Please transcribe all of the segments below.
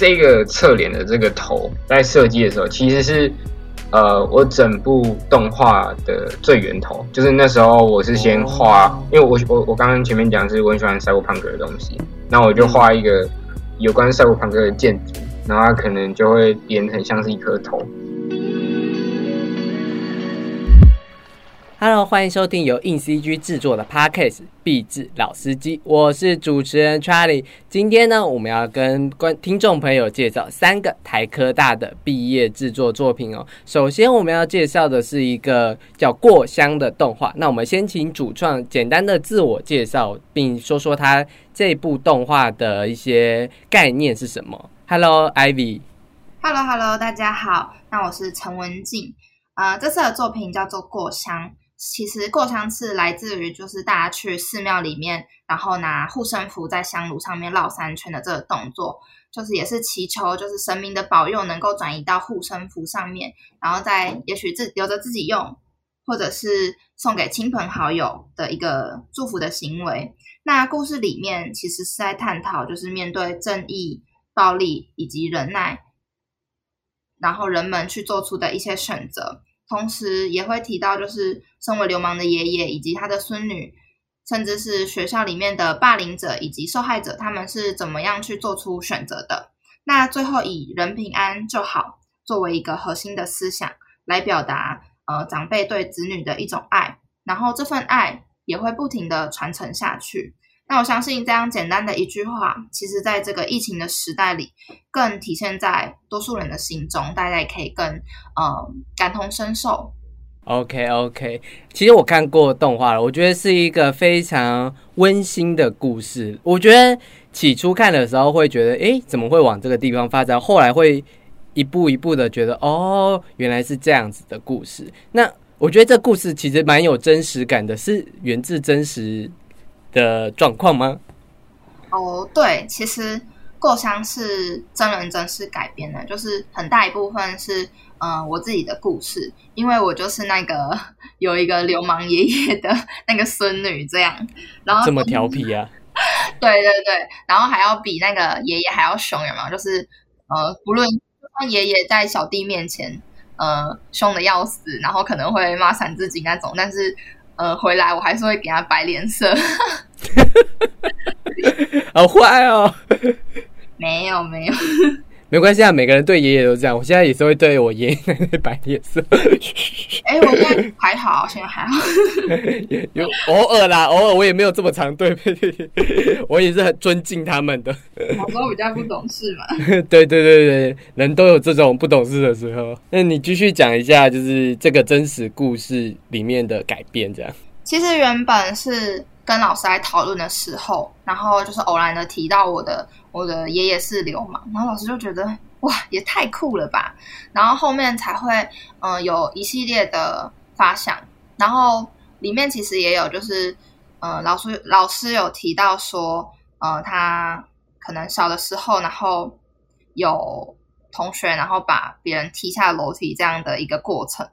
这个侧脸的这个头在设计的时候，其实是呃我整部动画的最源头，就是那时候我是先画，因为我我我刚刚前面讲是我很喜欢赛博朋克的东西，那我就画一个有关赛博朋克的建筑，然后它可能就会连成像是一颗头。Hello，欢迎收听由硬 CG 制作的 Podcast《壁纸老司机》，我是主持人 Charlie。今天呢，我们要跟观听众朋友介绍三个台科大的毕业制作作品哦。首先，我们要介绍的是一个叫《过香》的动画。那我们先请主创简单的自我介绍，并说说他这部动画的一些概念是什么。Hello，Ivy。Hello，Hello，大家好。那我是陈文静。呃，这次的作品叫做《过香》。其实过香是来自于，就是大家去寺庙里面，然后拿护身符在香炉上面绕三圈的这个动作，就是也是祈求，就是神明的保佑能够转移到护身符上面，然后再也许自留着自己用，或者是送给亲朋好友的一个祝福的行为。那故事里面其实是在探讨，就是面对正义、暴力以及忍耐，然后人们去做出的一些选择。同时也会提到，就是身为流氓的爷爷以及他的孙女，甚至是学校里面的霸凌者以及受害者，他们是怎么样去做出选择的。那最后以人平安就好作为一个核心的思想，来表达呃长辈对子女的一种爱，然后这份爱也会不停的传承下去。那我相信这样简单的一句话，其实在这个疫情的时代里，更体现在多数人的心中，大家也可以更呃感同身受。OK OK，其实我看过动画了，我觉得是一个非常温馨的故事。我觉得起初看的时候会觉得，哎，怎么会往这个地方发展？后来会一步一步的觉得，哦，原来是这样子的故事。那我觉得这故事其实蛮有真实感的，是源自真实。的状况吗？哦，对，其实过香是真人真事改编的，就是很大一部分是嗯我自己的故事，因为我就是那个 有一个流氓爷爷的 那个孙女，这样，然后这么调皮啊？对对对，然后还要比那个爷爷还要凶，有没有？就是呃，不论爷爷在小弟面前呃凶的要死，然后可能会骂三字经那种，但是。呃，回来我还是会给他摆脸色，好坏哦。没 有没有，没关系啊，每个人对爷爷都这样。我现在也是会对我爷爷奶奶摆脸色。哎，我现在还好，现在还好。有偶尔啦，偶尔我也没有这么长对，我也是很尊敬他们的。小时候比较不懂事嘛。对对对对，人都有这种不懂事的时候。那你继续讲一下，就是这个真实故事里面的改变，这样。其实原本是跟老师来讨论的时候，然后就是偶然的提到我的。我的爷爷是流氓，然后老师就觉得哇，也太酷了吧！然后后面才会嗯有一系列的发想，然后里面其实也有就是嗯老师老师有提到说，呃他可能小的时候，然后有同学然后把别人踢下楼梯这样的一个过程，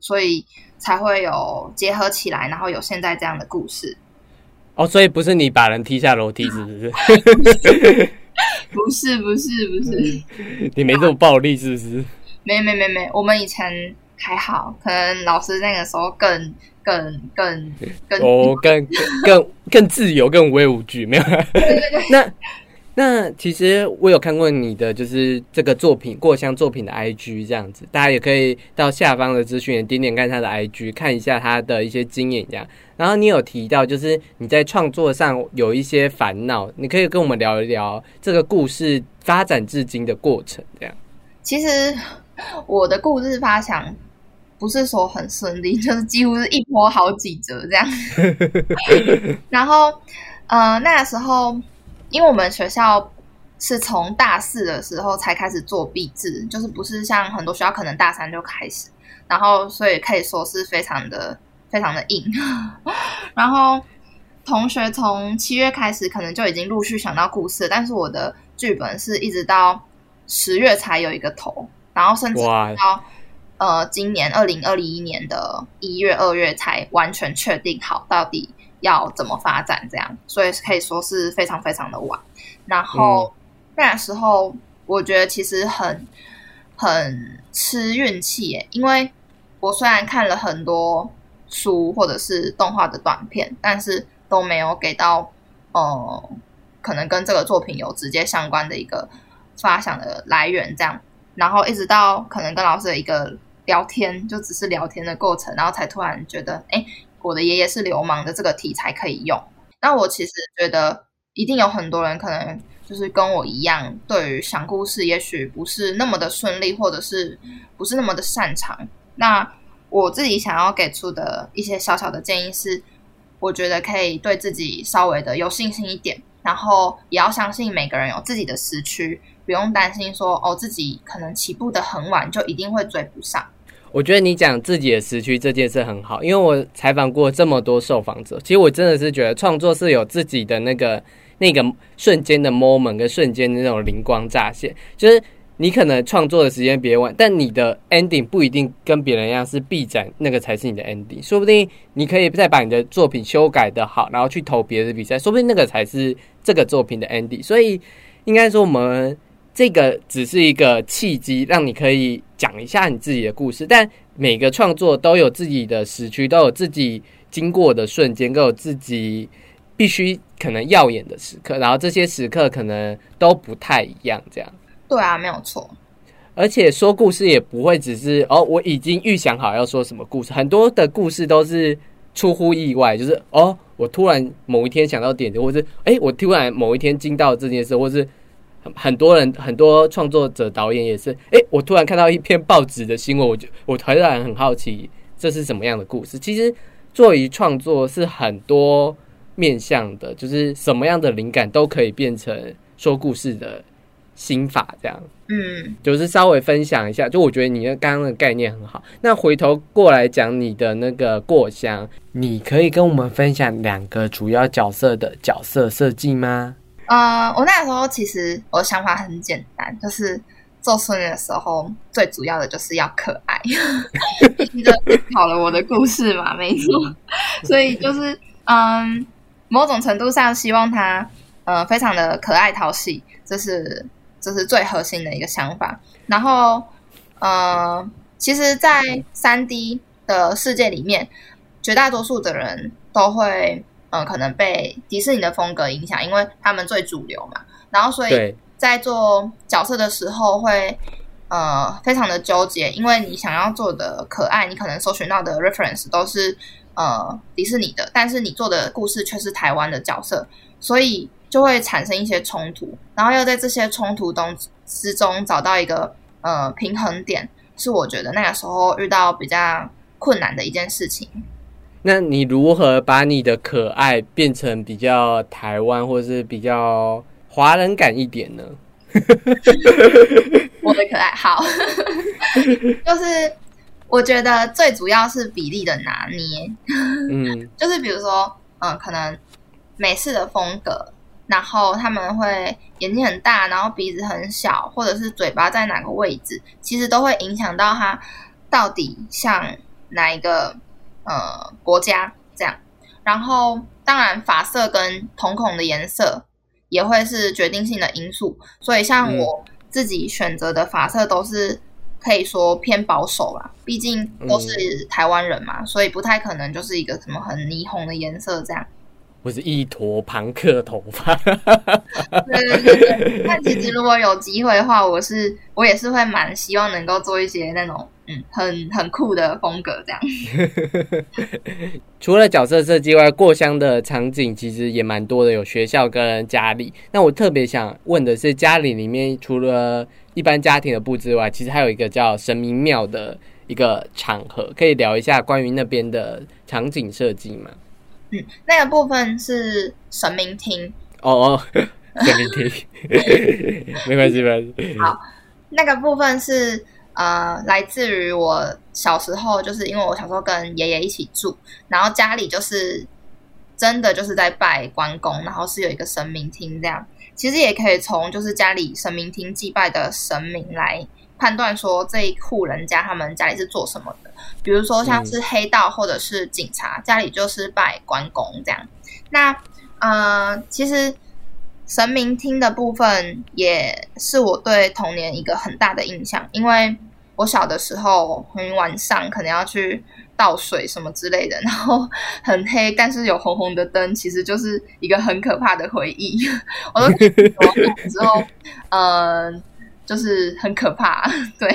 所以才会有结合起来，然后有现在这样的故事。哦，所以不是你把人踢下楼梯，是 不是？不是，不是，不是。你没这么暴力，是不是？没没没没，我们以前还好，可能老师那个时候更更更更哦，更更更自由，更无畏无惧，没有。对对对，那。那其实我有看过你的，就是这个作品过香作品的 IG 这样子，大家也可以到下方的资讯点点看他的 IG，看一下他的一些经验这样。然后你有提到，就是你在创作上有一些烦恼，你可以跟我们聊一聊这个故事发展至今的过程这样。其实我的故事发想不是说很顺利，就是几乎是一波好几折这样。然后呃那个时候。因为我们学校是从大四的时候才开始做毕制，就是不是像很多学校可能大三就开始，然后所以可以说是非常的非常的硬。然后同学从七月开始可能就已经陆续想到故事，但是我的剧本是一直到十月才有一个头，然后甚至到呃今年二零二一年的一月二月才完全确定好到底。要怎么发展？这样，所以可以说是非常非常的晚。然后那时候我觉得其实很很吃运气耶，因为我虽然看了很多书或者是动画的短片，但是都没有给到呃可能跟这个作品有直接相关的一个发想的来源，这样，然后一直到可能跟老师的一个聊天，就只是聊天的过程，然后才突然觉得，哎，我的爷爷是流氓的这个题材可以用。那我其实觉得，一定有很多人可能。就是跟我一样，对于讲故事也许不是那么的顺利，或者是不是那么的擅长。那我自己想要给出的一些小小的建议是，我觉得可以对自己稍微的有信心一点，然后也要相信每个人有自己的时区，不用担心说哦自己可能起步的很晚就一定会追不上。我觉得你讲自己的时区这件事很好，因为我采访过这么多受访者，其实我真的是觉得创作是有自己的那个。那个瞬间的 moment 跟瞬间的那种灵光乍现，就是你可能创作的时间别晚，但你的 ending 不一定跟别人一样是必展，那个才是你的 ending。说不定你可以再把你的作品修改的好，然后去投别的比赛，说不定那个才是这个作品的 ending。所以应该说，我们这个只是一个契机，让你可以讲一下你自己的故事。但每个创作都有自己的时区，都有自己经过的瞬间，都有自己。必须可能耀眼的时刻，然后这些时刻可能都不太一样，这样。对啊，没有错。而且说故事也不会只是哦，我已经预想好要说什么故事，很多的故事都是出乎意外，就是哦，我突然某一天想到点子，或是哎，我突然某一天惊到这件事，或是很多人很多创作者导演也是，哎，我突然看到一篇报纸的新闻，我就我突然很好奇这是什么样的故事。其实作为创作是很多。面向的，就是什么样的灵感都可以变成说故事的心法，这样。嗯，就是稍微分享一下，就我觉得你的刚刚的概念很好。那回头过来讲你的那个过香，你可以跟我们分享两个主要角色的角色设计吗？呃，我那时候其实我的想法很简单，就是做孙女的时候，最主要的就是要可爱。你就考了我的故事嘛，没错。所以就是嗯。某种程度上，希望他呃非常的可爱讨喜，这是这是最核心的一个想法。然后呃，其实，在三 D 的世界里面，绝大多数的人都会呃可能被迪士尼的风格影响，因为他们最主流嘛。然后，所以在做角色的时候会呃非常的纠结，因为你想要做的可爱，你可能搜寻到的 reference 都是。呃，迪士尼的，但是你做的故事却是台湾的角色，所以就会产生一些冲突，然后要在这些冲突中之中找到一个呃平衡点，是我觉得那个时候遇到比较困难的一件事情。那你如何把你的可爱变成比较台湾或者是比较华人感一点呢？我的可爱好，就是。我觉得最主要是比例的拿捏，嗯，就是比如说，嗯，可能美式的风格，然后他们会眼睛很大，然后鼻子很小，或者是嘴巴在哪个位置，其实都会影响到他到底像哪一个呃国家这样。然后，当然发色跟瞳孔的颜色也会是决定性的因素，所以像我自己选择的发色都是。可以说偏保守啦，毕竟都是台湾人嘛，所以不太可能就是一个什么很霓虹的颜色这样。或是一坨庞克头发。对对对，但其实如果有机会的话，我是我也是会蛮希望能够做一些那种嗯很很酷的风格这样。除了角色设计外，过香的场景其实也蛮多的，有学校跟家里。那我特别想问的是，家里里面除了一般家庭的布置外，其实还有一个叫神明庙的一个场合，可以聊一下关于那边的场景设计吗？嗯，那个部分是神明厅哦哦，神明厅，没关系，没关系。好，那个部分是呃，来自于我小时候，就是因为我小时候跟爷爷一起住，然后家里就是真的就是在拜关公，然后是有一个神明厅这样。其实也可以从就是家里神明厅祭拜的神明来判断说这一户人家他们家里是做什么的。比如说像是黑道或者是警察，家里就是拜关公这样。那呃，其实神明厅的部分也是我对童年一个很大的印象，因为我小的时候，很晚上可能要去倒水什么之类的，然后很黑，但是有红红的灯，其实就是一个很可怕的回忆。我都之后，呃，就是很可怕。对，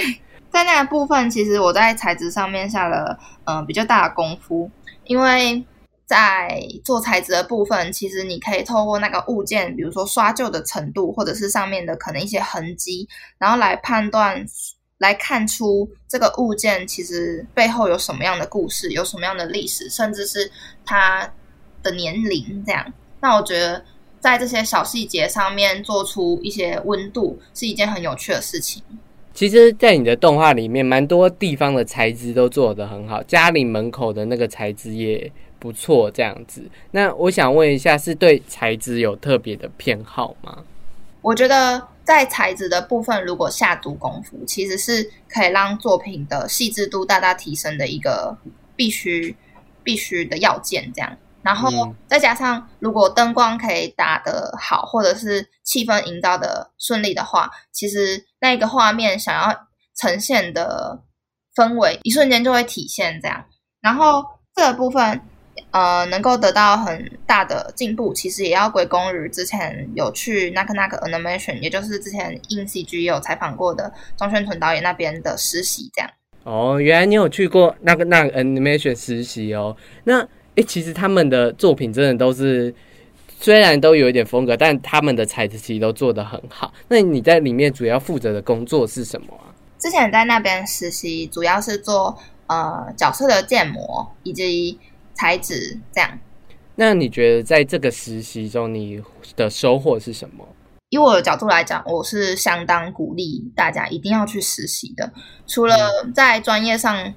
在那个部分，其实我在材质上面下了嗯比较大的功夫，因为。在做材质的部分，其实你可以透过那个物件，比如说刷旧的程度，或者是上面的可能一些痕迹，然后来判断、来看出这个物件其实背后有什么样的故事，有什么样的历史，甚至是它的年龄。这样，那我觉得在这些小细节上面做出一些温度，是一件很有趣的事情。其实，在你的动画里面，蛮多地方的材质都做得很好，家里门口的那个材质也。不错，这样子。那我想问一下，是对材质有特别的偏好吗？我觉得在材质的部分，如果下足功夫，其实是可以让作品的细致度大大提升的一个必须必须的要件。这样，然后再加上如果灯光可以打得好，或者是气氛营造的顺利的话，其实那个画面想要呈现的氛围，一瞬间就会体现。这样，然后这个部分。呃，能够得到很大的进步，其实也要归功于之前有去那个那个 animation，也就是之前 in CG 有采访过的庄宣纯导演那边的实习，这样。哦，原来你有去过那个那个 animation 实习哦。那诶，其实他们的作品真的都是，虽然都有一点风格，但他们的材质其实都做得很好。那你在里面主要负责的工作是什么啊？之前在那边实习，主要是做呃角色的建模以及。材质这样，那你觉得在这个实习中，你的收获是什么？以我的角度来讲，我是相当鼓励大家一定要去实习的。除了在专业上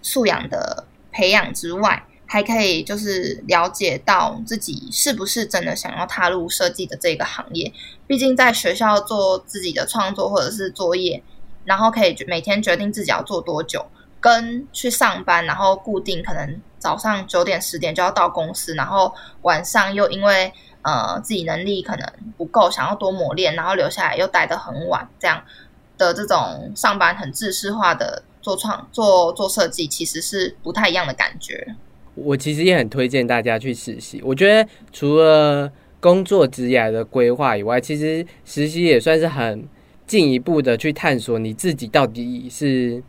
素养的培养之外，还可以就是了解到自己是不是真的想要踏入设计的这个行业。毕竟在学校做自己的创作或者是作业，然后可以每天决定自己要做多久。跟去上班，然后固定可能早上九点十点就要到公司，然后晚上又因为呃自己能力可能不够，想要多磨练，然后留下来又待得很晚，这样的这种上班很制式化的做创做做设计，其实是不太一样的感觉。我其实也很推荐大家去实习。我觉得除了工作职业的规划以外，其实实习也算是很进一步的去探索你自己到底是。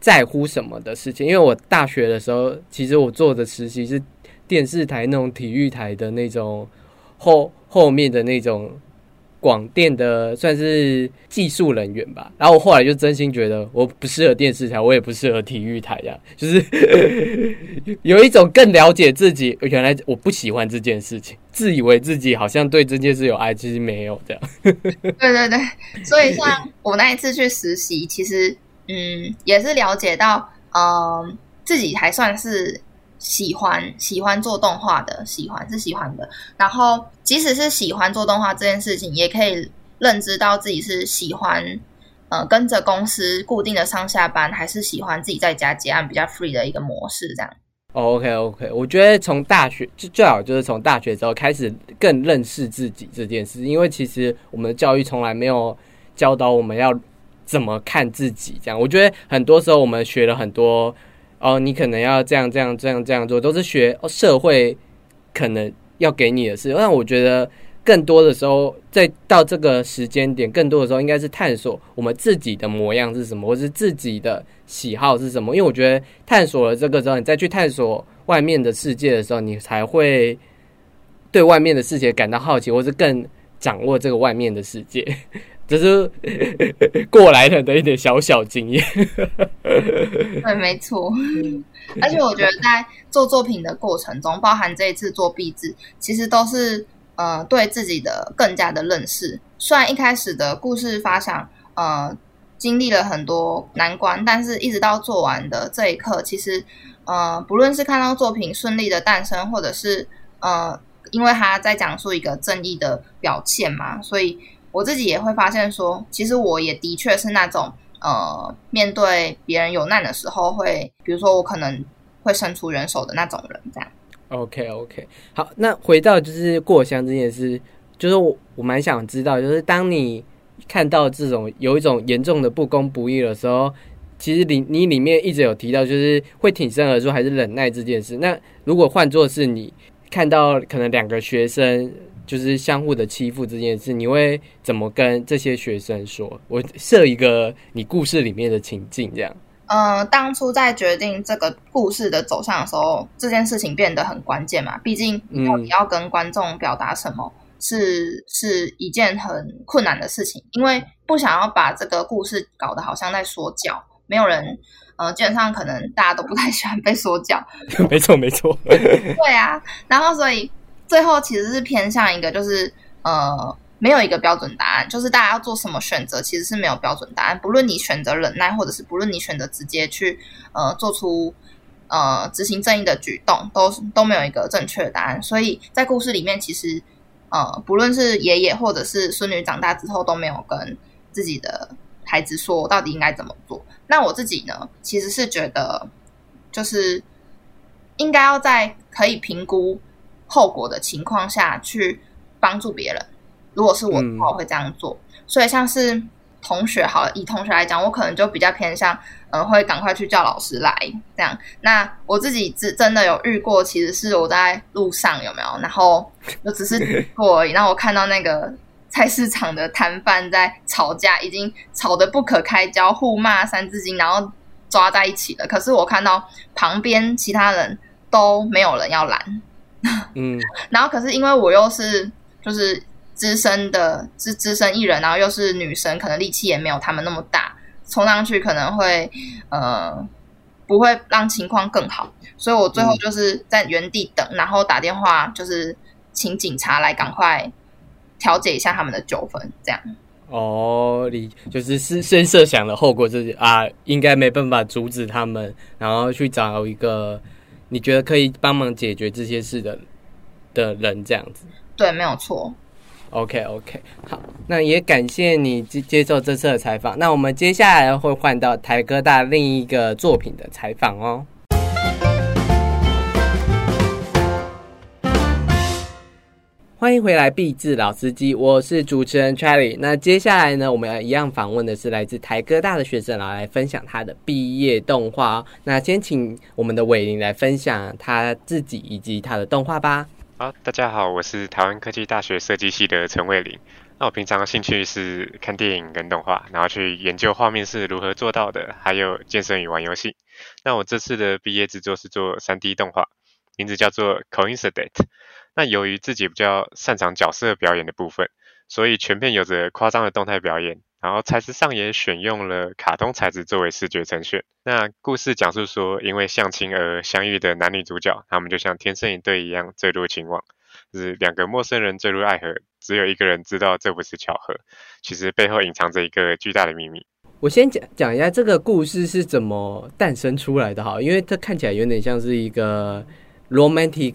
在乎什么的事情？因为我大学的时候，其实我做的实习是电视台那种体育台的那种后后面的那种广电的，算是技术人员吧。然后我后来就真心觉得我不适合电视台，我也不适合体育台呀。就是 有一种更了解自己，原来我不喜欢这件事情，自以为自己好像对这件事有爱，其实没有的。对对对，所以像我那一次去实习，其实。嗯，也是了解到，嗯，自己还算是喜欢喜欢做动画的，喜欢是喜欢的。然后，即使是喜欢做动画这件事情，也可以认知到自己是喜欢，呃，跟着公司固定的上下班，还是喜欢自己在家结案比较 free 的一个模式。这样。OK OK，我觉得从大学就最好就是从大学之后开始更认识自己这件事，因为其实我们的教育从来没有教导我们要。怎么看自己？这样，我觉得很多时候我们学了很多哦，你可能要这样这样这样这样做，都是学社会可能要给你的事。但我觉得更多的时候，在到这个时间点，更多的时候应该是探索我们自己的模样是什么，或是自己的喜好是什么。因为我觉得探索了这个之后，你再去探索外面的世界的时候，你才会对外面的世界感到好奇，或是更掌握这个外面的世界。只是 过来人的一点小小经验。对，没错。而且我觉得在做作品的过程中，包含这一次做壁纸，其实都是呃对自己的更加的认识。虽然一开始的故事发想，呃，经历了很多难关，但是一直到做完的这一刻，其实呃，不论是看到作品顺利的诞生，或者是呃，因为他在讲述一个正义的表现嘛，所以。我自己也会发现说，其实我也的确是那种，呃，面对别人有难的时候，会，比如说我可能会伸出援手的那种人，这样。OK OK，好，那回到就是过香这件事，就是我我蛮想知道，就是当你看到这种有一种严重的不公不义的时候，其实里你里面一直有提到，就是会挺身而出还是忍耐这件事。那如果换作是你看到可能两个学生就是相互的欺负这件事，你会怎么跟这些学生说？我设一个你故事里面的情境，这样。嗯，当初在决定这个故事的走向的时候，这件事情变得很关键嘛。毕竟你到底要跟观众表达什么，是是一件很困难的事情。因为不想要把这个故事搞得好像在说教，没有人，呃，基本上可能大家都不太喜欢被说教。没错，没错。对啊，然后所以最后其实是偏向一个，就是呃。没有一个标准答案，就是大家要做什么选择，其实是没有标准答案。不论你选择忍耐，或者是不论你选择直接去呃做出呃执行正义的举动，都都没有一个正确的答案。所以在故事里面，其实呃不论是爷爷或者是孙女长大之后，都没有跟自己的孩子说到底应该怎么做。那我自己呢，其实是觉得就是应该要在可以评估后果的情况下去帮助别人。如果是我的话，我会这样做。所以像是同学，好，以同学来讲，我可能就比较偏向，嗯，会赶快去叫老师来这样。那我自己真真的有遇过，其实是我在路上有没有，然后就只是过而已。然后我看到那个菜市场的摊贩在吵架，已经吵得不可开交，互骂三字经，然后抓在一起了。可是我看到旁边其他人都没有人要拦，嗯，然后可是因为我又是就是。资深的资资深艺人，然后又是女生，可能力气也没有他们那么大，冲上去可能会呃不会让情况更好，所以我最后就是在原地等，然后打电话就是请警察来赶快调解一下他们的纠纷，这样。哦，你就是是先设想的后果，就是啊，应该没办法阻止他们，然后去找一个你觉得可以帮忙解决这些事的的人，这样子。对，没有错。OK OK，好，那也感谢你接接受这次的采访。那我们接下来会换到台哥大另一个作品的采访哦。欢迎回来，毕志老司机，我是主持人 Charlie。那接下来呢，我们要一样访问的是来自台哥大的学生，来分享他的毕业动画。那先请我们的伟林来分享他自己以及他的动画吧。好，大家好，我是台湾科技大学设计系的陈伟林。那我平常的兴趣是看电影跟动画，然后去研究画面是如何做到的，还有健身与玩游戏。那我这次的毕业制作是做三 D 动画，名字叫做 Coincident。那由于自己比较擅长角色表演的部分，所以全片有着夸张的动态表演。然后材质上也选用了卡通材质作为视觉呈现。那故事讲述说，因为相亲而相遇的男女主角，他们就像天生一对一样坠入情网，就是两个陌生人坠入爱河，只有一个人知道这不是巧合，其实背后隐藏着一个巨大的秘密。我先讲讲一下这个故事是怎么诞生出来的哈，因为它看起来有点像是一个 romantic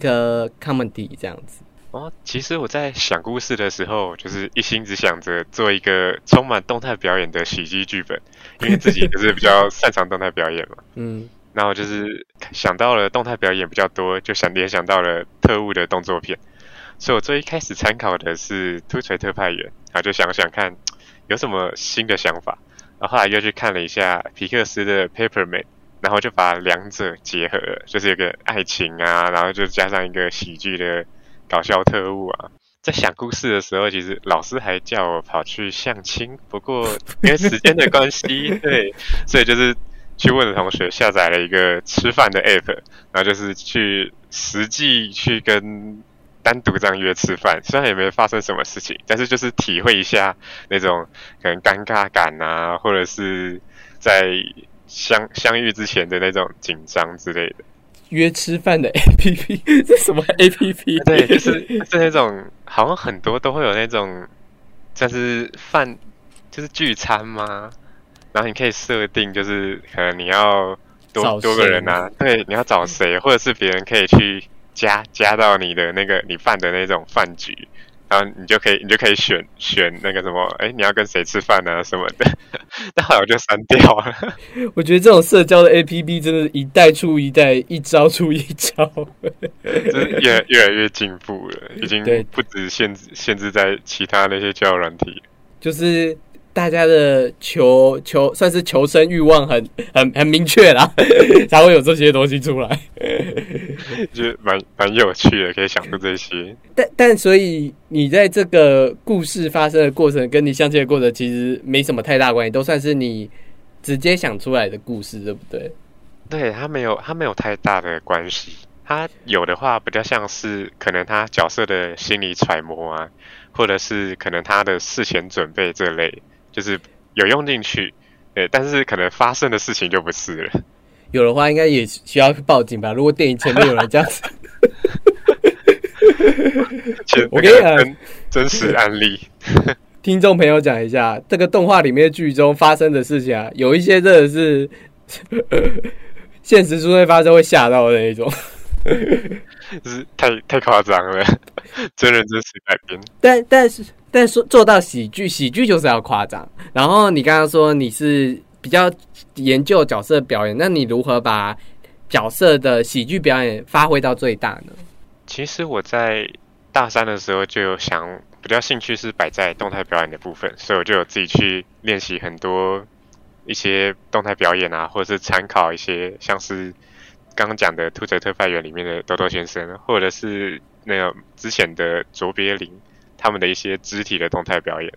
comedy 这样子。哦，其实我在想故事的时候，就是一心只想着做一个充满动态表演的喜剧剧本，因为自己就是比较擅长动态表演嘛。嗯，然后就是想到了动态表演比较多，就想联想到了特务的动作片，所以我最一开始参考的是突锤特派员，然后就想想看有什么新的想法，然后后来又去看了一下皮克斯的 Paperman，然后就把两者结合，就是有个爱情啊，然后就加上一个喜剧的。搞笑特务啊，在想故事的时候，其实老师还叫我跑去相亲，不过因为时间的关系，对，所以就是去问了同学下载了一个吃饭的 app，然后就是去实际去跟单独这样约吃饭，虽然也没发生什么事情，但是就是体会一下那种可能尴尬感啊，或者是在相相遇之前的那种紧张之类的。约吃饭的 A P P 这什么 A P P？对，就是是那种好像很多都会有那种，就是饭就是聚餐吗？然后你可以设定，就是可能你要多多个人啊，对，你要找谁，或者是别人可以去加加到你的那个你饭的那种饭局，然后你就可以你就可以选选那个什么，哎，你要跟谁吃饭啊什么的，但好像就删掉了。我觉得这种社交的 A P P 真的，一代出一代，一招出一招，真是越越来越进步了，已经不止限制限制在其他那些交友软体，就是。大家的求求算是求生欲望很很很明确啦，才会有这些东西出来，就蛮蛮有趣的，可以想出这些。但但所以你在这个故事发生的过程，跟你相亲的过程其实没什么太大关系，都算是你直接想出来的故事，对不对？对他没有他没有太大的关系，他有的话比较像是可能他角色的心理揣摩啊，或者是可能他的事前准备这类。就是有用进去，对，但是可能发生的事情就不是了。有的话，应该也需要报警吧？如果电影前面有人这样子，我跟你讲真实案例，听众朋友讲一下，这个动画里面剧中发生的事情啊，有一些真的是 现实中会发生，会吓到的那种。就是太太夸张了，真人真实改编。但但是但说做到喜剧，喜剧就是要夸张。然后你刚刚说你是比较研究角色表演，那你如何把角色的喜剧表演发挥到最大呢？其实我在大三的时候就有想，比较兴趣是摆在动态表演的部分，所以我就有自己去练习很多一些动态表演啊，或者是参考一些像是。刚刚讲的《兔仔特派员》里面的豆豆先生，或者是那个之前的卓别林，他们的一些肢体的动态表演，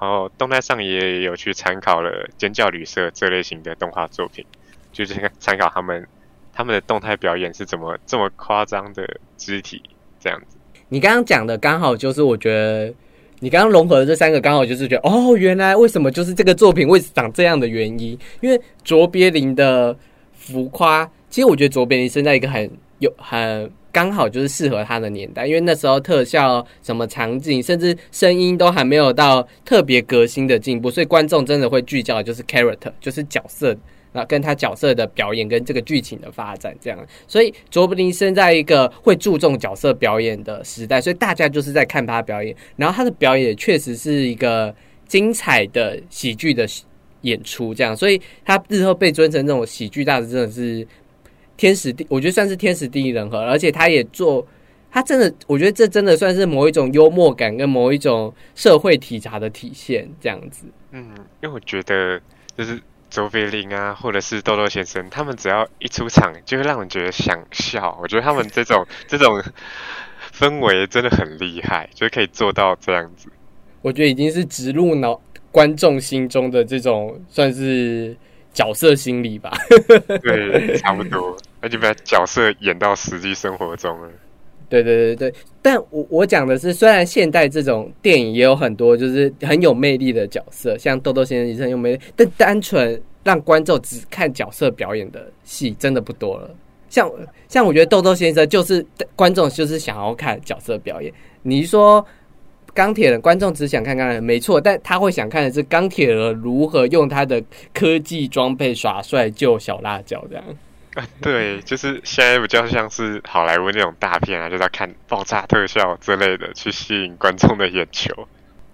然后动态上也有去参考了《尖叫旅社》这类型的动画作品，就是参考他们他们的动态表演是怎么这么夸张的肢体这样子。你刚刚讲的刚好就是我觉得你刚刚融合的这三个刚好就是觉得哦，原来为什么就是这个作品会长这样的原因，因为卓别林的浮夸。其实我觉得卓别林生在一个很有很刚好就是适合他的年代，因为那时候特效、什么场景，甚至声音都还没有到特别革新的进步，所以观众真的会聚焦的就是 character，就是角色，那跟他角色的表演跟这个剧情的发展这样。所以卓别林生在一个会注重角色表演的时代，所以大家就是在看他表演，然后他的表演确实是一个精彩的喜剧的演出，这样，所以他日后被尊成这种喜剧大师，真的是。天时地，我觉得算是天时地利人和，而且他也做，他真的，我觉得这真的算是某一种幽默感跟某一种社会体察的体现，这样子。嗯，因为我觉得就是周别林啊，或者是豆豆先生，他们只要一出场，就会让人觉得想笑。我觉得他们这种 这种氛围真的很厉害，就是可以做到这样子。我觉得已经是植入脑观众心中的这种，算是。角色心理吧，对，差不多，那就把角色演到实际生活中了。对对对对，但我我讲的是，虽然现代这种电影也有很多就是很有魅力的角色，像豆豆先生也是很有魅力，但单纯让观众只看角色表演的戏真的不多了。像像我觉得豆豆先生就是观众就是想要看角色表演，你说。钢铁人观众只想看钢铁人，没错，但他会想看的是钢铁人如何用他的科技装备耍帅救小辣椒这样。啊，对，就是现在比较像是好莱坞那种大片啊，就在看爆炸特效之类的，去吸引观众的眼球。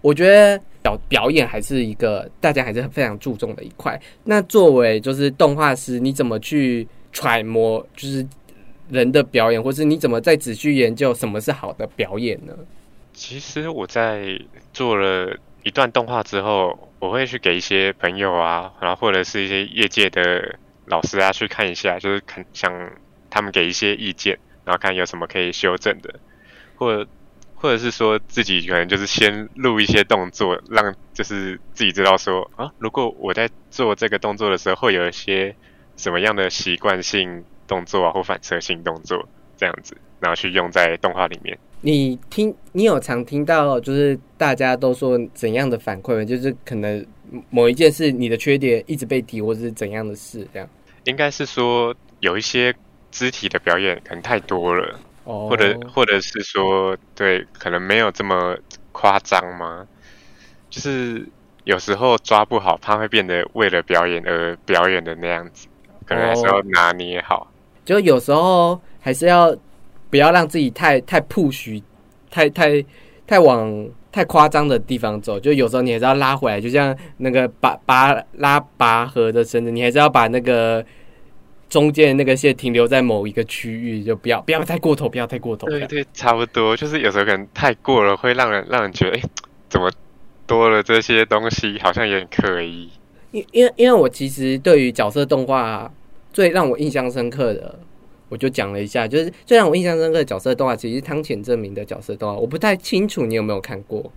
我觉得表表演还是一个大家还是非常注重的一块。那作为就是动画师，你怎么去揣摩就是人的表演，或是你怎么在仔细研究什么是好的表演呢？其实我在做了一段动画之后，我会去给一些朋友啊，然后或者是一些业界的老师啊去看一下，就是看想他们给一些意见，然后看有什么可以修正的，或者或者是说自己可能就是先录一些动作，让就是自己知道说啊，如果我在做这个动作的时候，会有一些什么样的习惯性动作啊，或反射性动作这样子，然后去用在动画里面。你听，你有常听到就是大家都说怎样的反馈吗？就是可能某一件事你的缺点一直被提，或者是怎样的事这样？应该是说有一些肢体的表演可能太多了，哦，或者或者是说对，可能没有这么夸张吗？就是有时候抓不好，他会变得为了表演而表演的那样子，可能还是要拿捏好。就有时候还是要。不要让自己太太 push，太太太往太夸张的地方走，就有时候你还是要拉回来，就像那个拔拔拉拔河的绳子，你还是要把那个中间那个线停留在某一个区域，就不要不要太过头，不要太过头。对对，差不多，就是有时候可能太过了，会让人让人觉得，哎，怎么多了这些东西，好像有点刻意。因因为因为我其实对于角色动画最让我印象深刻的。我就讲了一下，就是最让我印象深刻的角色动画，其实是汤浅证明的角色动画。我不太清楚你有没有看过？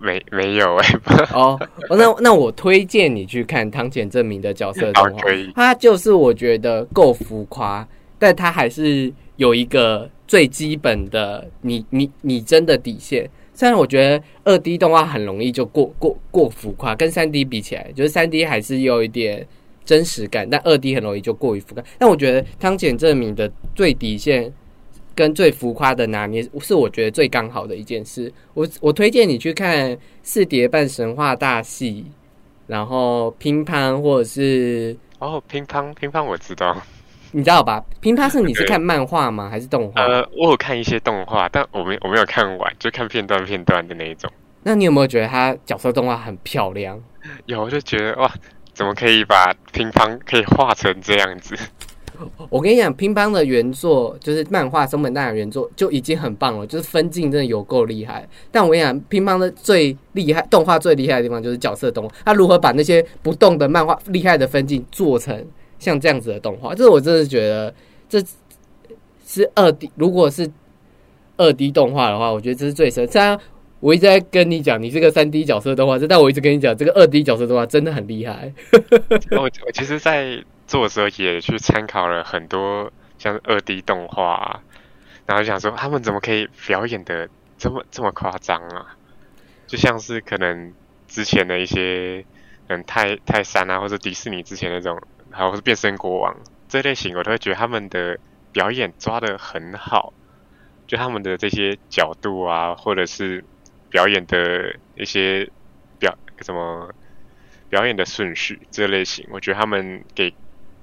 没没有哎。哦，那那我推荐你去看汤浅证明的角色动画。它就是我觉得够浮夸，但它还是有一个最基本的你你你真的底线。虽然我觉得二 D 动画很容易就过过过浮夸，跟三 D 比起来，就是三 D 还是有一点。真实感，但二 D 很容易就过于浮夸。但我觉得汤浅证明的最底线跟最浮夸的拿捏，是我觉得最刚好的一件事。我我推荐你去看《四叠半神话大戏》，然后乒乓或者是哦，乒乓乒乓我知道，你知道吧？乒乓是你是看漫画吗？还是动画？呃，我有看一些动画，但我没我没有看完，就看片段片段的那一种。那你有没有觉得他角色动画很漂亮？有，我就觉得哇。怎么可以把乒乓可以画成这样子？我跟你讲，乒乓的原作就是漫画松本大的原作就已经很棒了，就是分镜真的有够厉害。但我跟你讲，乒乓的最厉害动画最厉害的地方就是角色动画，他如何把那些不动的漫画厉害的分镜做成像这样子的动画，这我真的觉得这是二 D，如果是二 D 动画的话，我觉得这是最神。虽然我一直在跟你讲，你这个三 D 角色动画，但我一直跟你讲，这个二 D 角色动画真的很厉害。我我其实，在做的时候也去参考了很多像二 D 动画，然后想说他们怎么可以表演的这么这么夸张啊？就像是可能之前的一些嗯泰泰山啊，或者迪士尼之前那种，还有是变身国王这类型，我都会觉得他们的表演抓的很好，就他们的这些角度啊，或者是。表演的一些表什么表演的顺序这类型，我觉得他们给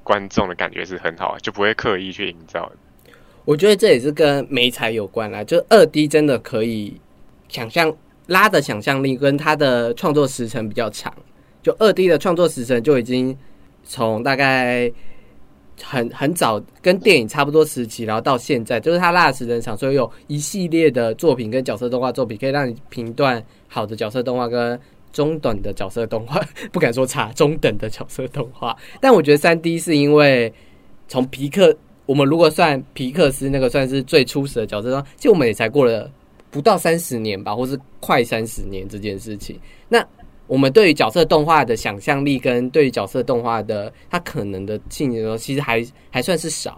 观众的感觉是很好，就不会刻意去营造。我觉得这也是跟美彩有关啦，就二 D 真的可以想象拉的想象力跟他的创作时程比较长，就二 D 的创作时程就已经从大概。很很早跟电影差不多时期，然后到现在，就是他拉时人场，所以有一系列的作品跟角色动画作品，可以让你评断好的角色动画跟中等的角色动画，不敢说差，中等的角色动画。但我觉得三 D 是因为从皮克，我们如果算皮克斯那个算是最初始的角色动画，其实我们也才过了不到三十年吧，或是快三十年这件事情。那我们对于角色动画的想象力跟对于角色动画的它可能的性质，其实还还算是少，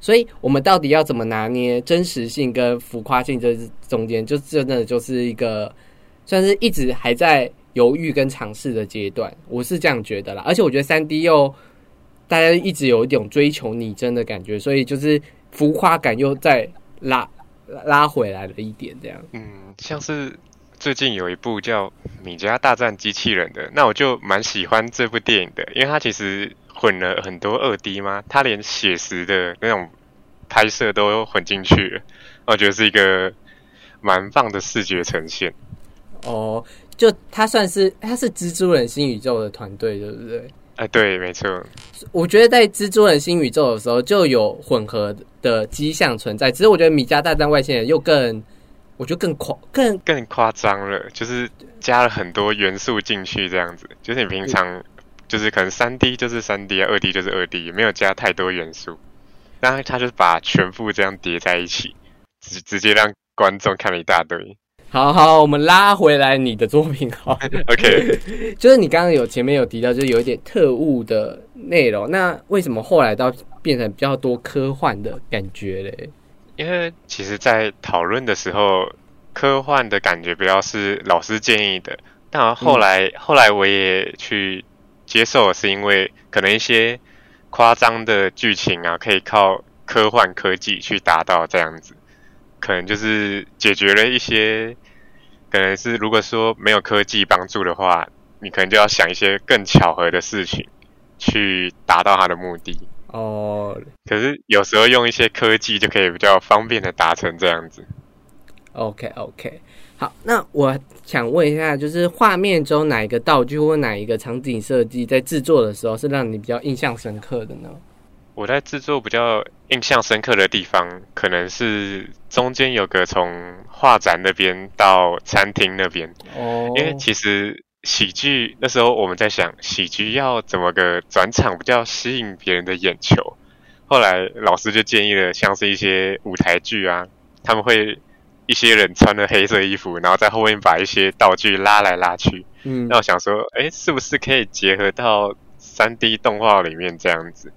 所以我们到底要怎么拿捏真实性跟浮夸性这中间，就真的就是一个算是一直还在犹豫跟尝试的阶段，我是这样觉得啦。而且我觉得三 D 又大家一直有一种追求拟真的感觉，所以就是浮夸感又再拉拉回来了一点，这样。嗯，像是。最近有一部叫《米家大战机器人》的，那我就蛮喜欢这部电影的，因为它其实混了很多二 D 嘛，它连写实的那种拍摄都混进去了，我觉得是一个蛮棒的视觉呈现。哦，就它算是它是蜘蛛人新宇宙的团队，对不对？哎，对，没错。我觉得在蜘蛛人新宇宙的时候就有混合的迹象存在，只是我觉得米家大战外星人又更。我觉得更夸更更夸张了，就是加了很多元素进去，这样子。就是你平常就是可能三 D 就是三 D 啊，二 D 就是二 D，没有加太多元素。然后他就是把全部这样叠在一起，直直接让观众看了一大堆。好好，我们拉回来你的作品好。OK，就是你刚刚有前面有提到，就是有一点特务的内容。那为什么后来到变成比较多科幻的感觉嘞？因为其实，在讨论的时候，科幻的感觉比较是老师建议的，但后来后来我也去接受，是因为可能一些夸张的剧情啊，可以靠科幻科技去达到这样子，可能就是解决了一些，可能是如果说没有科技帮助的话，你可能就要想一些更巧合的事情去达到它的目的。哦，可是有时候用一些科技就可以比较方便的达成这样子。OK OK，好，那我想问一下，就是画面中哪一个道具或哪一个场景设计在制作的时候是让你比较印象深刻的呢？我在制作比较印象深刻的地方，可能是中间有个从画展那边到餐厅那边。哦。因为其实喜剧那时候我们在想，喜剧要怎么个转场比较吸引别人的眼球。后来老师就建议了，像是一些舞台剧啊，他们会一些人穿了黑色衣服，然后在后面把一些道具拉来拉去。嗯。那我想说，哎，是不是可以结合到三 D 动画里面这样子？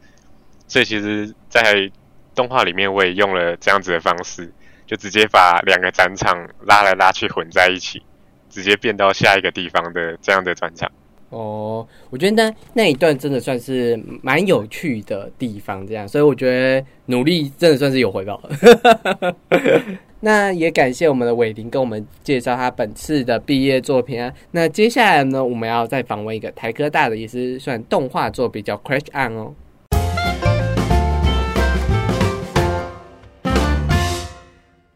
所以其实，在动画里面我也用了这样子的方式，就直接把两个展场拉来拉去混在一起，直接变到下一个地方的这样的转场。哦，我觉得那那一段真的算是蛮有趣的地方，这样，所以我觉得努力真的算是有回报。那也感谢我们的伟林跟我们介绍他本次的毕业作品啊。那接下来呢，我们要再访问一个台科大的，也是算动画作品，叫《Crash On》哦。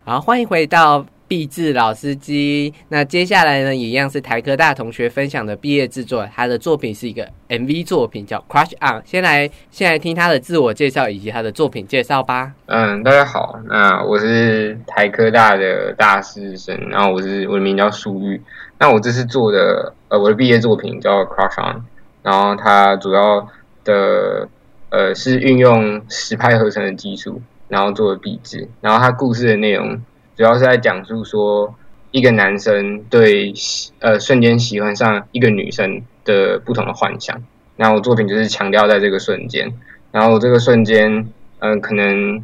好，欢迎回到毕志老司机。那接下来呢，一样是台科大同学分享的毕业制作。他的作品是一个 MV 作品，叫《Crush On》。先来，先来听他的自我介绍以及他的作品介绍吧。嗯，大家好，那我是台科大的大四生，然后我是我的名叫苏玉。那我这次做的，呃，我的毕业作品叫《Crush On》，然后它主要的，呃，是运用实拍合成的技术。然后做的壁纸，然后他故事的内容主要是在讲述说一个男生对呃瞬间喜欢上一个女生的不同的幻想。然后我作品就是强调在这个瞬间，然后这个瞬间嗯可能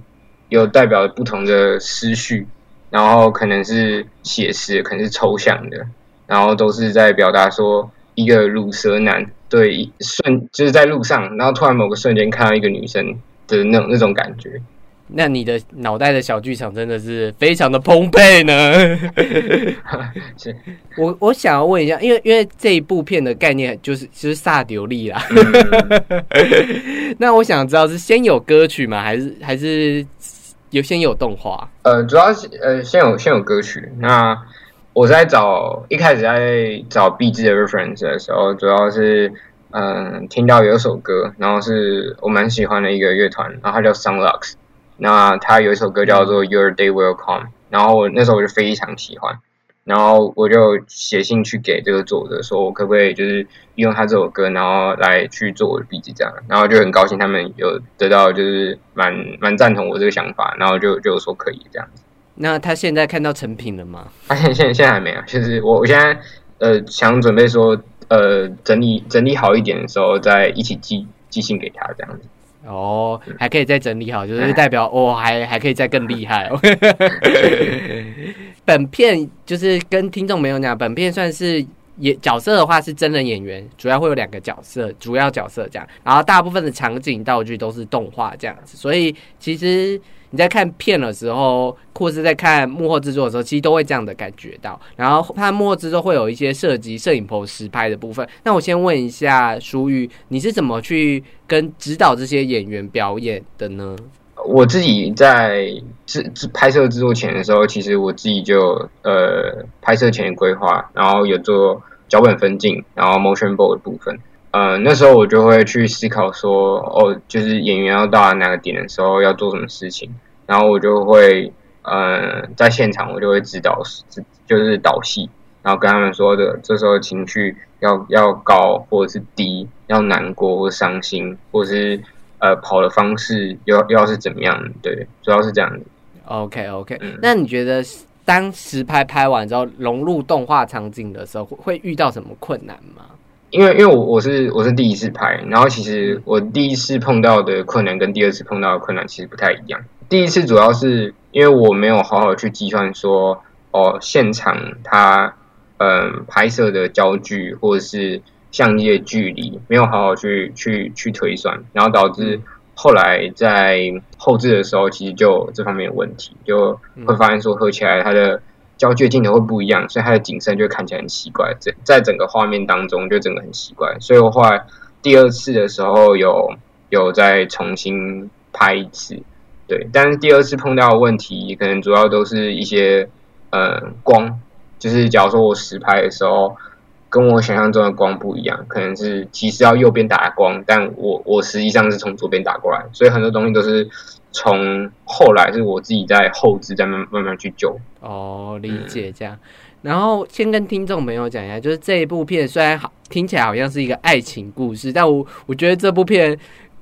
有代表不同的思绪，然后可能是写实，可能是抽象的，然后都是在表达说一个乳蛇男对瞬就是在路上，然后突然某个瞬间看到一个女生的那种那种感觉。那你的脑袋的小剧场真的是非常的澎湃呢。是，我我想要问一下，因为因为这一部片的概念就是就是萨迪利啦。那我想知道是先有歌曲吗？还是还是有先有动画？呃，主要是呃先有先有歌曲。那我在找一开始在找 B G 的 reference 的时候，主要是嗯听到有一首歌，然后是我蛮喜欢的一个乐团，然后它叫 Sunlux。那他有一首歌叫做 Your Day Will Come，然后我那时候我就非常喜欢，然后我就写信去给这个作者，说我可不可以就是用他这首歌，然后来去做我的笔记这样，然后就很高兴他们有得到就是蛮蛮赞同我这个想法，然后就就说可以这样子。那他现在看到成品了吗？他现现现在还没有，就是我我现在呃想准备说呃整理整理好一点的时候再一起寄寄信给他这样子。哦，还可以再整理好，就是代表哦，还还可以再更厉害。本片就是跟听众朋友讲，本片算是演角色的话是真人演员，主要会有两个角色，主要角色这样，然后大部分的场景道具都是动画这样子，所以其实。你在看片的时候，或是在看幕后制作的时候，其实都会这样的感觉到。然后它幕后制作会有一些涉及摄影棚实拍的部分。那我先问一下舒玉，你是怎么去跟指导这些演员表演的呢？我自己在制制拍摄制作前的时候，其实我自己就呃拍摄前规划，然后有做脚本分镜，然后 motion board 的部分。呃，那时候我就会去思考说，哦，就是演员要到达哪个点的时候要做什么事情，然后我就会，呃，在现场我就会指导，就是导戏，然后跟他们说的，这时候情绪要要高或者是低，要难过或伤心，或者是呃跑的方式要要是怎么样，对，主要是这样子。OK OK，那你觉得当实拍拍完之后融入动画场景的时候，会遇到什么困难吗？因为因为我我是我是第一次拍，然后其实我第一次碰到的困难跟第二次碰到的困难其实不太一样。第一次主要是因为我没有好好去计算说，哦，现场它嗯拍摄的焦距或者是相机的距离没有好好去去去推算，然后导致后来在后置的时候其实就这方面有问题，就会发现说合起来它的。焦距镜头会不一样，所以它的景深就看起来很奇怪。在在整个画面当中，就整个很奇怪。所以我后来第二次的时候有有再重新拍一次，对。但是第二次碰到的问题，可能主要都是一些呃光就是假如说我实拍的时候，跟我想象中的光不一样，可能是其实要右边打光，但我我实际上是从左边打过来，所以很多东西都是从后来是我自己在后置，再慢慢慢去救。哦，理解这样。然后先跟听众朋友讲一下，就是这一部片虽然好听起来好像是一个爱情故事，但我我觉得这部片。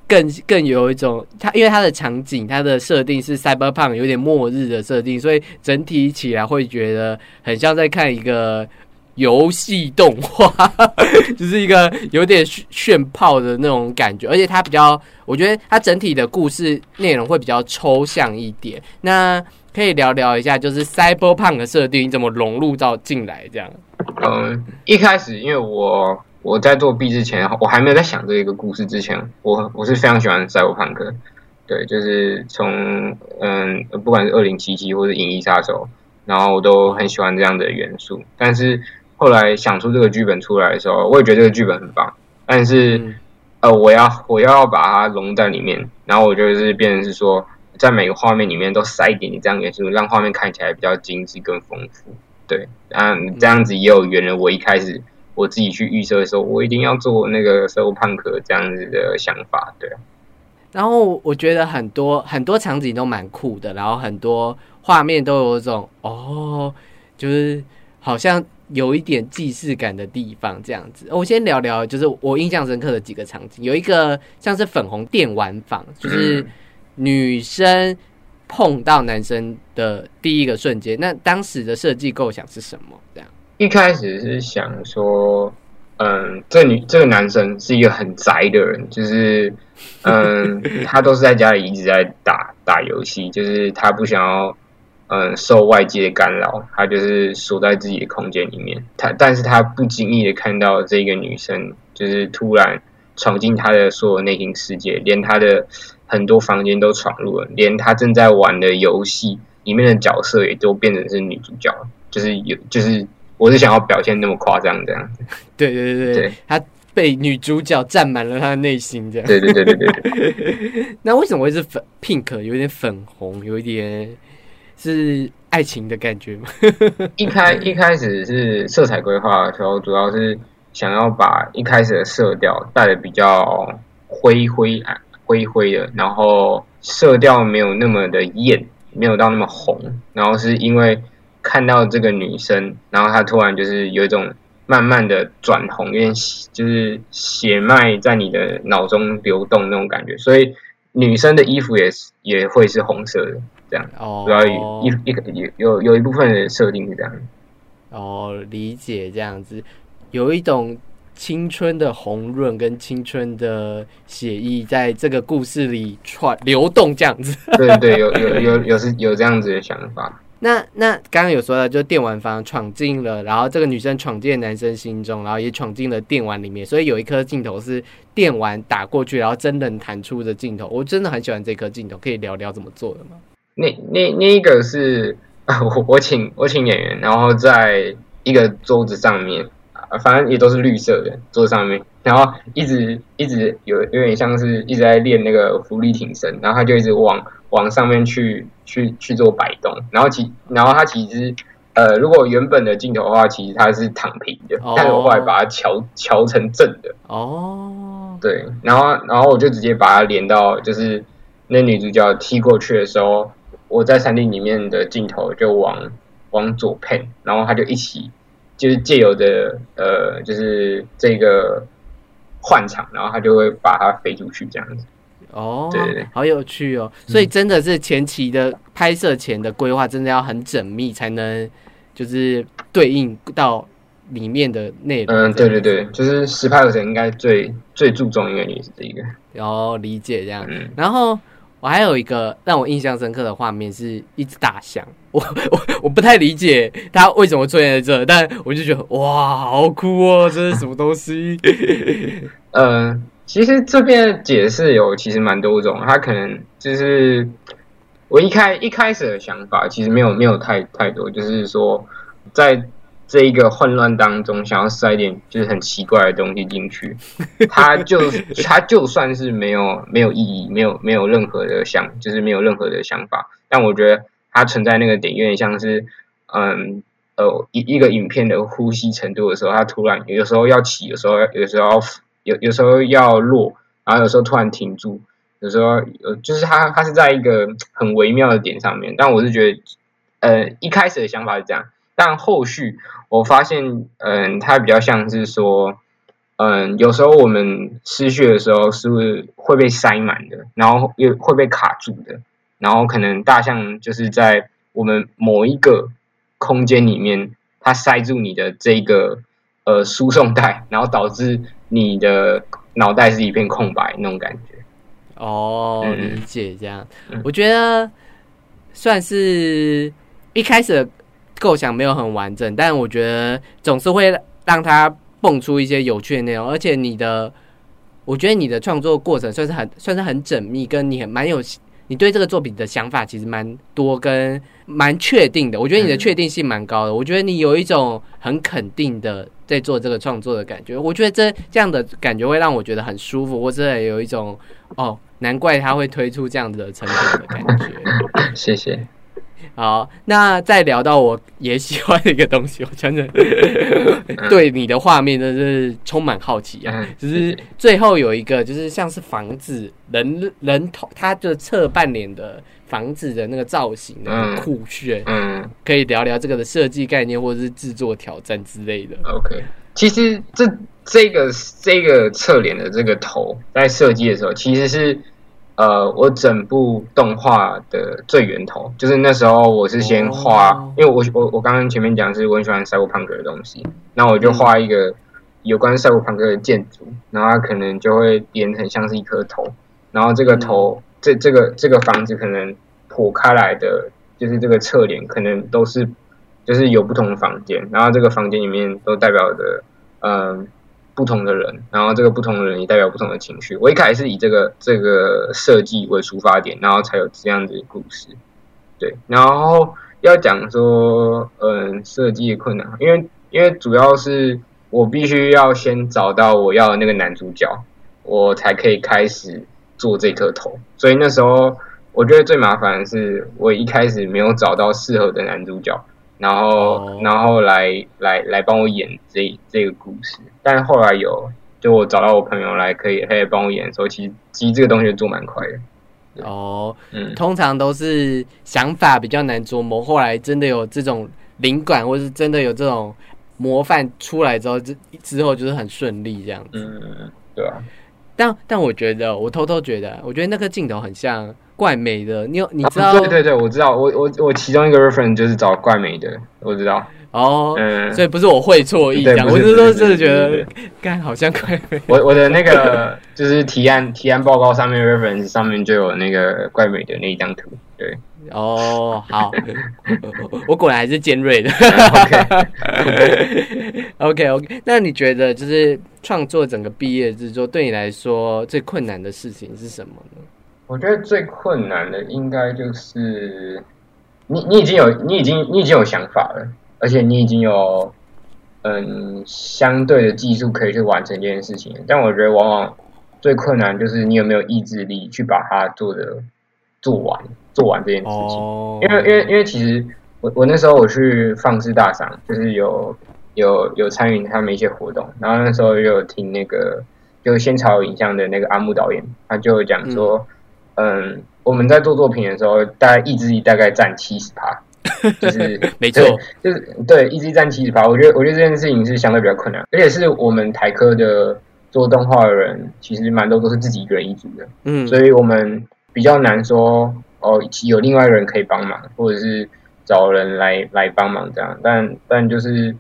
更更有一种，它因为它的场景，它的设定是 cyberpunk，有点末日的设定，所以整体起来会觉得很像在看一个游戏动画，就是一个有点炫炮的那种感觉。而且它比较，我觉得它整体的故事内容会比较抽象一点。那可以聊聊一下，就是 cyberpunk 设定怎么融入到进来这样？嗯，一开始因为我。我在做 B 之前，我还没有在想这一个故事之前，我我是非常喜欢赛博朋克，对，就是从嗯，不管是二零七七或者银翼杀手，然后我都很喜欢这样的元素。但是后来想出这个剧本出来的时候，我也觉得这个剧本很棒，但是呃，我要我要把它融在里面，然后我就是变成是说，在每个画面里面都塞一点点这样元素，让画面看起来比较精致更丰富。对，嗯，这样子也有圆了我一开始。我自己去预设的时候，我一定要做那个 s o 胖克这样子的想法，对。然后我觉得很多很多场景都蛮酷的，然后很多画面都有种哦，就是好像有一点既视感的地方这样子。我先聊聊，就是我印象深刻的几个场景，有一个像是粉红电玩房，就是女生碰到男生的第一个瞬间，那当时的设计构想是什么？这样。一开始是想说，嗯，这女这个男生是一个很宅的人，就是，嗯，他都是在家里一直在打打游戏，就是他不想要，嗯，受外界的干扰，他就是锁在自己的空间里面。他，但是他不经意的看到这个女生，就是突然闯进他的所有内心世界，连他的很多房间都闯入了，连他正在玩的游戏里面的角色也都变成是女主角，就是有，就是。我是想要表现那么夸张这样子，对对对对，他被女主角占满了他的内心这样，对对对对对。那为什么会是粉 pink，有点粉红，有一点是爱情的感觉吗？一开一开始是色彩规划的时候，主要是想要把一开始的色调带的比较灰灰暗灰灰的，然后色调没有那么的艳，没有到那么红，然后是因为。看到这个女生，然后她突然就是有一种慢慢的转红，因为就是血脉在你的脑中流动那种感觉，所以女生的衣服也是也会是红色的，这样。哦。主要一一个有有有一部分的设定是这样。哦，理解这样子，有一种青春的红润跟青春的血意在这个故事里串流动这样子。对对，有有有 有是有这样子的想法。那那刚刚有说到，就电玩房闯进了，然后这个女生闯进男生心中，然后也闯进了电玩里面，所以有一颗镜头是电玩打过去，然后真人弹出的镜头。我真的很喜欢这颗镜头，可以聊聊怎么做的吗？那那那一个是 我我请我请演员，然后在一个桌子上面，反正也都是绿色的桌子上面，然后一直一直有有点像是一直在练那个浮力挺身，然后他就一直往。往上面去去去做摆动，然后其然后他其实呃，如果原本的镜头的话，其实它是躺平的，但是我后来把它调调成正的。哦，对，然后然后我就直接把它连到，就是那女主角踢过去的时候，我在山顶里面的镜头就往往左配，然后它就一起就是借由的呃，就是这个换场，然后它就会把它飞出去这样子。哦，对对对，好有趣哦！所以真的是前期的拍摄前的规划，真的要很缜密，才能就是对应到里面的内容。嗯，对对对，就是实拍过程应该最最注重应该也是这一个。哦，理解这样。然后我还有一个让我印象深刻的画面是一只大象，我我我不太理解它为什么出现在这，但我就觉得哇，好酷哦！这是什么东西？嗯。其实这边解释有其实蛮多种，他可能就是我一开一开始的想法，其实没有没有太太多，就是说在这一个混乱当中，想要塞一点就是很奇怪的东西进去，它就它就算是没有没有意义，没有没有任何的想，就是没有任何的想法，但我觉得它存在那个点有点像是，嗯，呃一一个影片的呼吸程度的时候，它突然有时候要起，有时候有时候要有有时候要落，然后有时候突然停住，有时候呃就是它它是在一个很微妙的点上面。但我是觉得，呃一开始的想法是这样，但后续我发现，嗯，它比较像是说。嗯，有时候我们失血的时候是会被塞满的，然后又会被卡住的，然后可能大象就是在我们某一个空间里面，它塞住你的这个呃输送带，然后导致你的脑袋是一片空白那种感觉。哦，理解这样，我觉得算是一开始的构想没有很完整，但我觉得总是会让它。蹦出一些有趣的内容，而且你的，我觉得你的创作过程算是很算是很缜密，跟你很蛮有，你对这个作品的想法其实蛮多，跟蛮确定的。我觉得你的确定性蛮高的，我觉得你有一种很肯定的在做这个创作的感觉。我觉得这这样的感觉会让我觉得很舒服，或者有一种哦，难怪他会推出这样的成品的感觉。谢谢。好，那再聊到我也喜欢的一个东西，我真的对你的画面真是充满好奇啊！就是最后有一个，就是像是房子人人头，它的侧半脸的房子的那个造型的酷炫，嗯，可以聊聊这个的设计概念或者是制作挑战之类的。OK，其实这这个这个侧脸的这个头在设计的时候，其实是。呃，我整部动画的最源头就是那时候，我是先画，因为我我我刚刚前面讲是我很喜欢赛博朋克的东西，那我就画一个有关赛博朋克的建筑，然后它可能就会连成像是一颗头，然后这个头这这个这个房子可能剖开来的，就是这个侧脸可能都是就是有不同的房间，然后这个房间里面都代表着嗯。不同的人，然后这个不同的人也代表不同的情绪。我一开始是以这个这个设计为出发点，然后才有这样子的故事。对，然后要讲说，嗯，设计的困难，因为因为主要是我必须要先找到我要的那个男主角，我才可以开始做这颗头。所以那时候我觉得最麻烦的是，我一开始没有找到适合的男主角。然后，然后来来来帮我演这这个故事，但后来有就我找到我朋友来可以可以帮我演的时候，其实其实这个东西做蛮快的。哦，嗯，通常都是想法比较难琢磨，后来真的有这种灵感，或是真的有这种模范出来之后，之之后就是很顺利这样子。嗯，对啊。但但我觉得，我偷偷觉得，我觉得那个镜头很像。怪美的，你有你知道？对对对，我知道，我我我其中一个 reference 就是找怪美的，我知道。哦，嗯，所以不是我会错意这样，我是说真的觉得，干好像怪美。我我的那个就是提案提案报告上面 reference 上面就有那个怪美的那一张图，对。哦，好，我果然还是尖锐的。OK OK OK，那你觉得就是创作整个毕业制作对你来说最困难的事情是什么呢？我觉得最困难的应该就是你，你已经有，你已经，你已经有想法了，而且你已经有嗯相对的技术可以去完成这件事情。但我觉得往往最困难就是你有没有意志力去把它做的做完，做完这件事情。因为，因为，因为其实我我那时候我去放肆大赏，就是有有有参与他们一些活动，然后那时候又有听那个就仙草影像的那个阿木导演，他就讲说。嗯，我们在做作品的时候，大概意志力大概占七十趴，就是 没错，就是对意志力占七十趴。我觉得，我觉得这件事情是相对比较困难，而且是我们台科的做动画的人，其实蛮多都是自己一个人一组的，嗯，所以我们比较难说哦，有另外一个人可以帮忙，或者是找人来来帮忙这样。但但就是，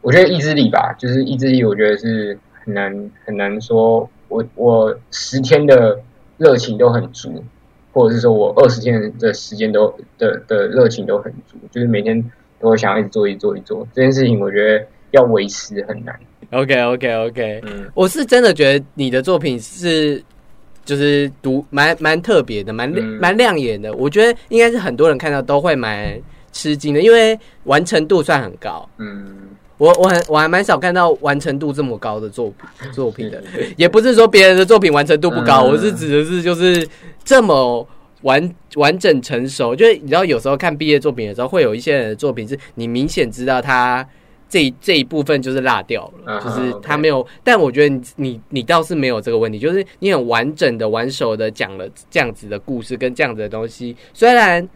我觉得意志力吧，就是意志力，我觉得是很难很难说，我我十天的。热情都很足，或者是说我二十天的时间都的的热情都很足，就是每天都会想要一直做一做一做这件事情，我觉得要维持很难。OK OK OK，嗯，我是真的觉得你的作品是就是独蛮蛮特别的，蛮蛮亮眼的。我觉得应该是很多人看到都会蛮吃惊的，因为完成度算很高。嗯。我我很我还蛮少看到完成度这么高的作品作品的，也不是说别人的作品完成度不高，我是指的是就是这么完完整成熟。就是你知道，有时候看毕业作品的时候，会有一些人的作品是你明显知道他这这一部分就是落掉了，就是他没有。但我觉得你你你倒是没有这个问题，就是你很完整的、完熟的讲了这样子的故事跟这样子的东西，虽然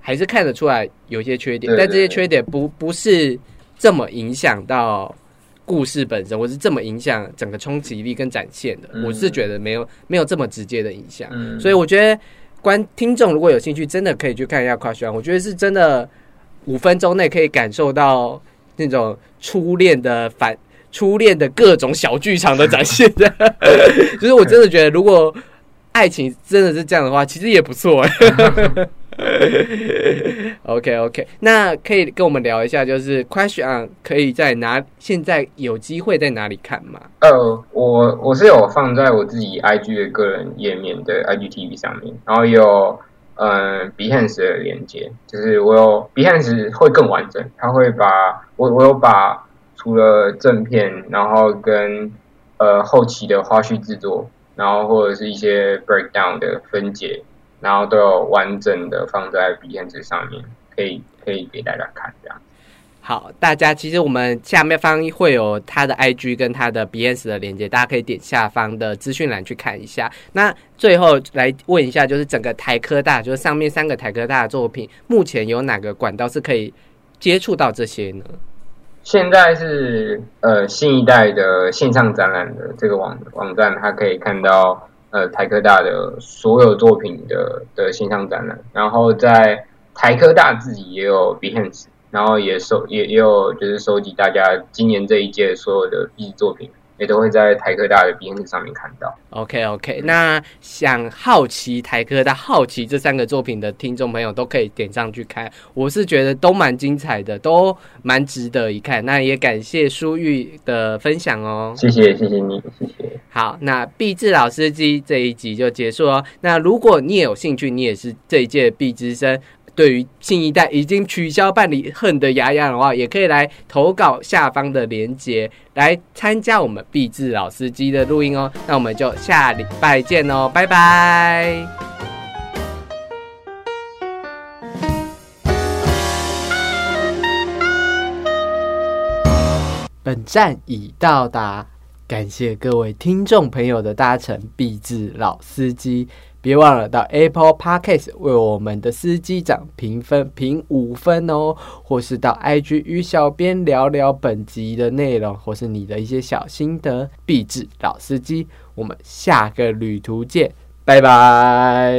还是看得出来有一些缺点，但这些缺点不不是这么影响到。故事本身，我是这么影响整个冲击力跟展现的，我是觉得没有没有这么直接的影响，所以我觉得观听众如果有兴趣，真的可以去看一下《Crush》，我觉得是真的五分钟内可以感受到那种初恋的反初恋的各种小剧场的展现的，就是我真的觉得如果爱情真的是这样的话，其实也不错。OK OK，那可以跟我们聊一下，就是 Question 可以在哪？现在有机会在哪里看吗？呃，我我是有放在我自己 IG 的个人页面的 IGTV 上面，然后有嗯 Behance 的连接，就是我有 Behance 会更完整，它会把我我有把除了正片，然后跟呃后期的花絮制作，然后或者是一些 breakdown 的分解。然后都有完整的放在笔电纸上面，可以可以给大家看这样。好，大家其实我们下面方会有他的 IG 跟他的 BS 的连接，大家可以点下方的资讯栏去看一下。那最后来问一下，就是整个台科大，就是上面三个台科大的作品，目前有哪个管道是可以接触到这些呢？现在是呃新一代的线上展览的这个网网站，它可以看到。呃，台科大的所有作品的的线上展览，然后在台科大自己也有 Bens 然后也收也也有就是收集大家今年这一届所有的毕业作品。也都会在台科大的 B N 上面看到。OK OK，那想好奇台科大、好奇这三个作品的听众朋友都可以点上去看。我是觉得都蛮精彩的，都蛮值得一看。那也感谢舒玉的分享哦。谢谢谢谢你，谢谢。好，那毕志老司机这一集就结束哦。那如果你也有兴趣，你也是这一届毕之生。对于新一代已经取消办理恨得牙痒的话，也可以来投稿下方的连接来参加我们毕志老司机的录音哦。那我们就下礼拜见哦，拜拜。本站已到达，感谢各位听众朋友的搭乘，毕志老司机。别忘了到 Apple Podcast 为我们的司机长评分评五分哦，或是到 IG 与小编聊聊本集的内容，或是你的一些小心得。必智老司机，我们下个旅途见，拜拜。